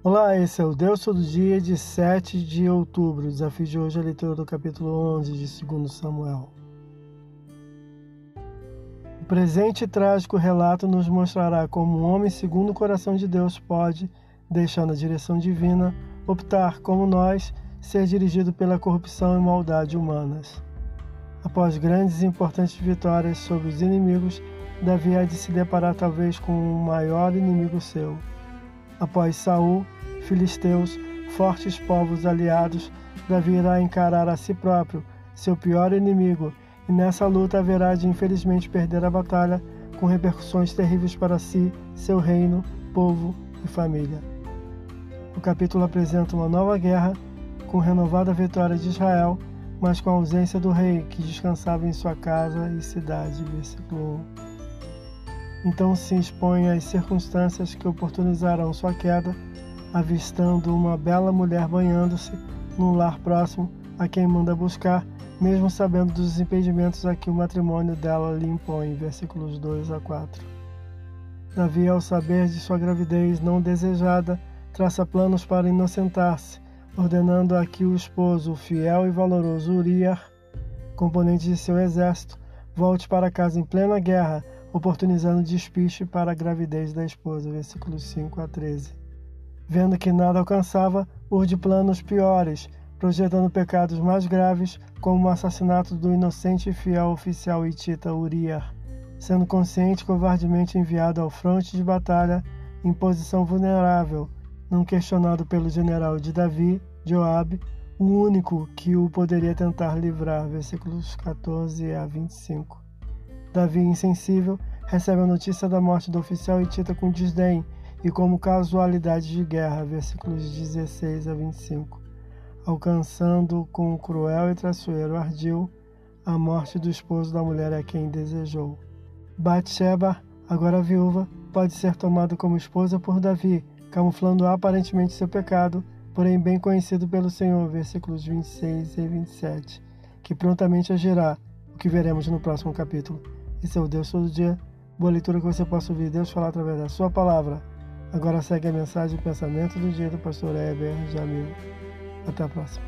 Olá, esse é o Deus Todo Dia de 7 de outubro. O desafio de hoje é a leitura do capítulo 11 de 2 Samuel. O presente e trágico relato nos mostrará como um homem segundo o coração de Deus pode, deixando a direção divina, optar, como nós, ser dirigido pela corrupção e maldade humanas. Após grandes e importantes vitórias sobre os inimigos, Davi há de se deparar talvez com o maior inimigo seu Após Saul, filisteus, fortes povos aliados, Davi irá encarar a si próprio, seu pior inimigo, e nessa luta haverá de infelizmente perder a batalha, com repercussões terríveis para si, seu reino, povo e família. O capítulo apresenta uma nova guerra, com renovada vitória de Israel, mas com a ausência do rei, que descansava em sua casa e cidade. Versículo 1. Então se expõe às circunstâncias que oportunizarão sua queda, avistando uma bela mulher banhando-se num lar próximo a quem manda buscar, mesmo sabendo dos impedimentos a que o matrimônio dela lhe impõe. Versículos 2 a 4. Davi, ao saber de sua gravidez não desejada, traça planos para inocentar-se, ordenando a que o esposo, o fiel e valoroso Uriah, componente de seu exército, volte para casa em plena guerra oportunizando despiste para a gravidez da esposa, versículos 5 a 13. Vendo que nada alcançava, urde planos piores, projetando pecados mais graves, como o assassinato do inocente e fiel oficial hitita Uriah, sendo consciente covardemente enviado ao fronte de batalha em posição vulnerável, não questionado pelo general de Davi, Joabe, o único que o poderia tentar livrar, versículos 14 a 25. Davi, insensível, recebe a notícia da morte do oficial hitita com desdém e como casualidade de guerra, versículos 16 a 25, alcançando com o cruel e traiçoeiro ardil a morte do esposo da mulher a quem desejou. Bathsheba, agora viúva, pode ser tomada como esposa por Davi, camuflando aparentemente seu pecado, porém bem conhecido pelo Senhor, versículos 26 e 27, que prontamente agirá, o que veremos no próximo capítulo. Esse é o Deus Todo Dia. Boa leitura que você possa ouvir Deus falar através da sua palavra. Agora segue a mensagem e pensamento do dia do pastor Heber Jamil. Até a próxima.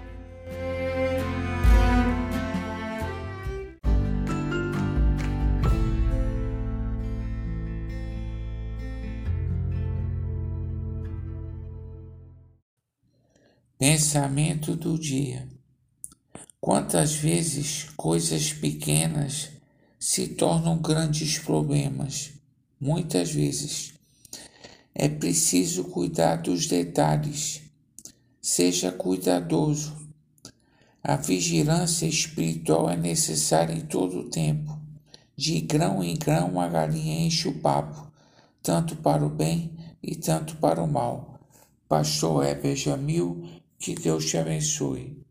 Pensamento do dia. Quantas vezes coisas pequenas se tornam grandes problemas. Muitas vezes é preciso cuidar dos detalhes. Seja cuidadoso. A vigilância espiritual é necessária em todo o tempo. De grão em grão a galinha enche o papo, tanto para o bem e tanto para o mal. Pastor Heber Jamil, que Deus te abençoe.